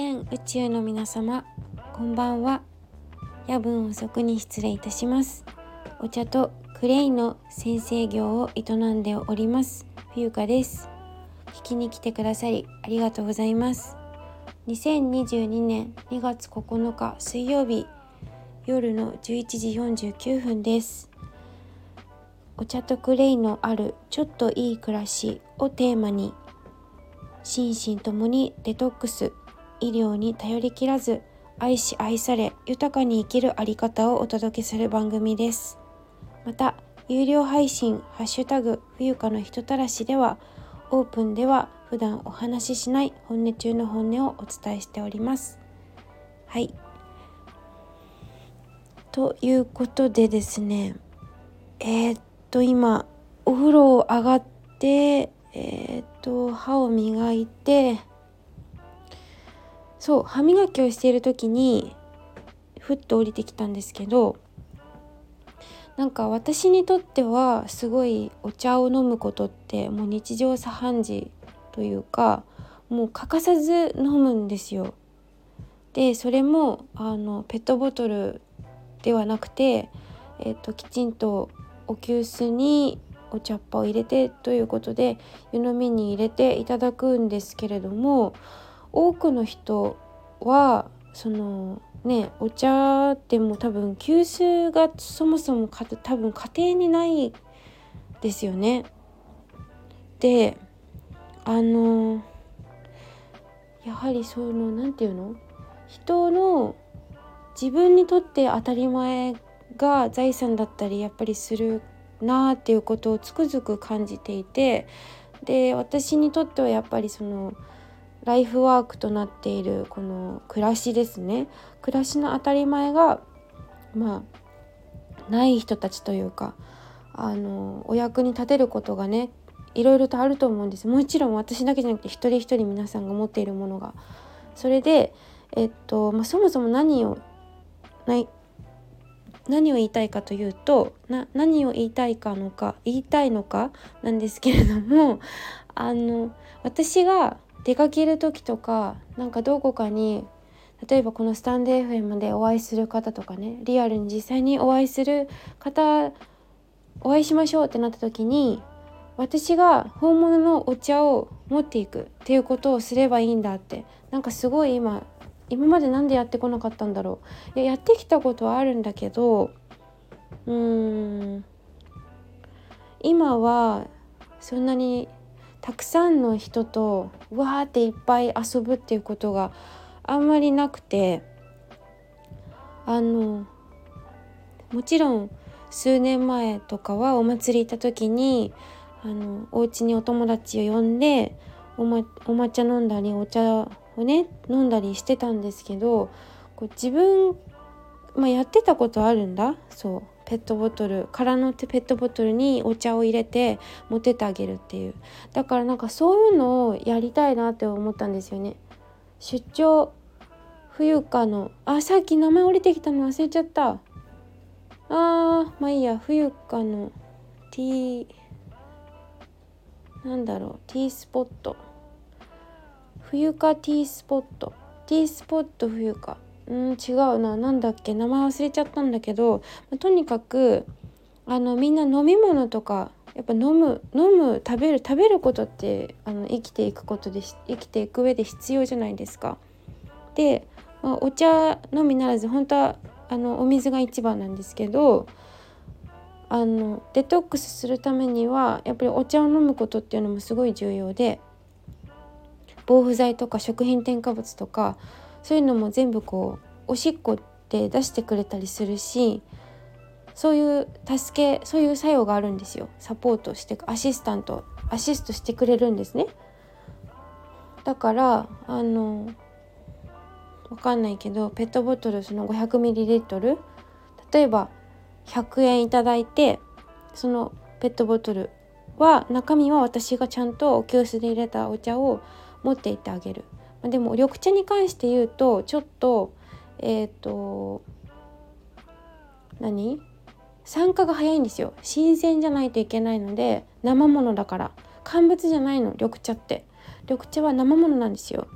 全宇宙の皆様こんばんは。夜分遅くに失礼いたします。お茶とクレイの先生業を営んでおります冬香です。聞きに来てくださりありがとうございます。2022年2月9日水曜日夜の11時49分です。お茶とクレイのあるちょっといい暮らしをテーマに心身ともにデトックス。医療に頼りきらず愛し愛され豊かに生きるあり方をお届けする番組です。また有料配信「ハッシュタグ冬香の人たらし」ではオープンでは普段お話ししない本音中の本音をお伝えしております。はい。ということでですねえー、っと今お風呂を上がってえー、っと歯を磨いてそう歯磨きをしている時にふっと降りてきたんですけどなんか私にとってはすごいお茶を飲むことってもう日常茶飯事というかもう欠かさず飲むんですよ。でそれもあのペットボトルではなくて、えーと、きちんとお急須にお茶っ葉を入れてということで湯飲みに入れていただくんですけれども多くの人はそのねお茶っても多分急須がそもそもか多分家庭にないですよね。であのやはりその何て言うの？人の自分にとって当たり前が財産だったりやっぱりするなっていうことをつくづく感じていてで私にとってはやっぱりそのライフワークとなっているこの暮らしですね。暮らしの当たり前がまあない人たちというかあのお役に立てることがねいろいろとあると思うんです。もちろん私だけじゃなくて一人一人皆さんが持っているものが。それでえっと、まあ、そもそも何をない何を言いたいかというと何を言いたいかのか言いたいのかなんですけれどもあの私が出かける時とかなんかどこかに例えばこのスタンド FM でお会いする方とかねリアルに実際にお会いする方お会いしましょうってなった時に私が本物のお茶を持っていくっていうことをすればいいんだって。なんかすごい今今まで何でやってこなかったんだろう。いややってきたことはあるんだけどうーん今はそんなにたくさんの人とわーっていっぱい遊ぶっていうことがあんまりなくてあのもちろん数年前とかはお祭り行った時にあのお家にお友達を呼んでお,、ま、お抹茶飲んだりお茶をね飲んだりしてたんですけどこう自分、まあ、やってたことあるんだ。そう。ペットボトル空のペットボトルにお茶を入れて持ってってあげるっていう。だからなんかそういうのをやりたいなって思ったんですよね。出張冬香のあさっき名前降りてきたの忘れちゃった。あーまあいいや冬香の T なんだろう T スポット。冬香 T スポット。T スポット冬香うん違うな何だっけ？名前忘れちゃったんだけど、ま、とにかくあのみんな飲み物とかやっぱ飲む飲む食べる食べることってあの生きていくことで生きていく上で必要じゃないですか。で、まあ、お茶のみならず本当はあのお水が一番なんですけどあのデトックスするためにはやっぱりお茶を飲むことっていうのもすごい重要で防腐剤とか食品添加物とかそういうのも全部こうおしっこって出してくれたりするしそういう助けそういう作用があるんですよ。サポートしてアシスタントアシストしてくれるんですね。だからあのわかんないけどペットボトルその 500ml 例えば100円いただいてそのペットボトルは中身は私がちゃんと急須で入れたお茶を持っていってあげる。でも緑茶に関して言うとちょっとえっ、ー、と何？酸化が早いんですよ。新鮮じゃないといけないので生ものだから。乾物じゃないの。緑茶って。緑茶は生ものなんですよ。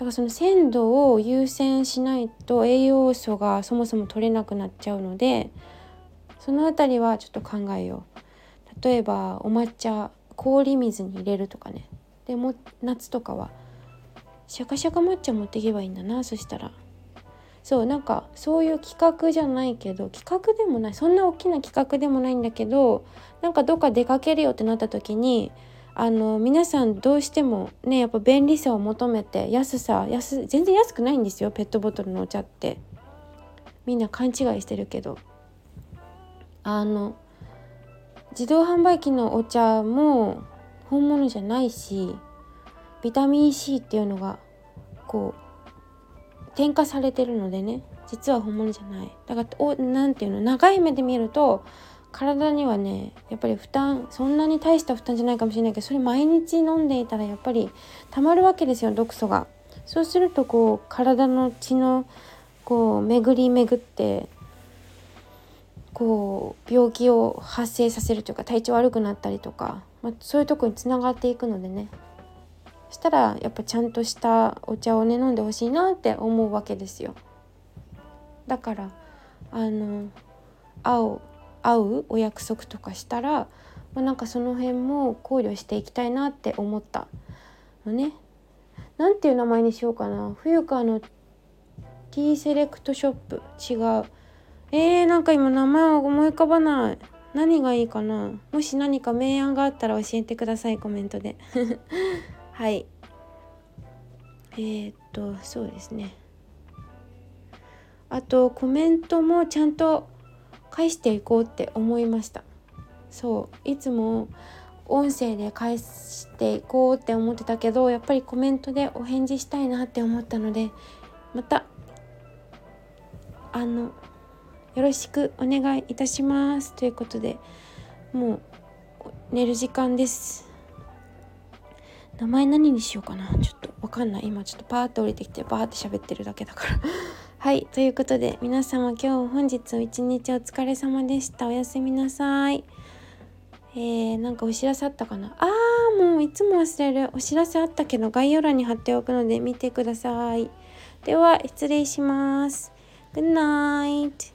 だからその鮮度を優先しないと栄養素がそもそも取れなくなっちゃうのでその辺りはちょっと考えよう。例えばお抹茶氷水に入れるとかね。でも夏とかはシャカシャカ抹茶持っていけばいいんだな。そしたら。そうなんかそういう企画じゃないけど企画でもない。そんな大きな企画でもないんだけどなんかどっか出かけるよってなった時にあの皆さんどうしてもねやっぱ便利さを求めて安さ安全然安くないんですよ。ペットボトルのお茶って。みんな勘違いしてるけど。あの自動販売機のお茶も本物じゃないしビタミン C っていうのがこう添加されてるのでね実は本物じゃないだからおなんていうの長い目で見ると体にはねやっぱり負担そんなに大した負担じゃないかもしれないけどそれ毎日飲んでいたらやっぱりたまるわけですよ毒素が。そうするとこう体の血のこう巡り巡ってこう病気を発生させるというか体調悪くなったりとか、まあ、そういうとこにつながっていくのでねしたらやっぱちゃんとしたお茶をね飲んでほしいなって思うわけですよ。だからあの青会うお約束とかしたら、まあ、なんかその辺も考慮していきたいなって思ったのね。なんていう名前にしようかな。冬川のティーセレクトショップ。違う。えー、なんか今名前を思い浮かばない。何がいいかな。もし何か明暗があったら教えてくださいコメントで。はい。えー、っとそうですね。あとコメントもちゃんと返していこうって思いました。そう。いつも音声で返していこうって思ってたけどやっぱりコメントでお返事したいなって思ったのでまたあのよろしくお願いいたします。ということでもう寝る時間です。名前何にしようかな。ちょっとわかんない。今ちょっとパーッと降りてきてバーって喋ってるだけだから。はいということで皆様今日本日一日お疲れ様でした。おやすみなさい。えー、なんかお知らせあったかな。あーもういつも忘れる。お知らせあったけど概要欄に貼っておくので見てください。では失礼します。Good night.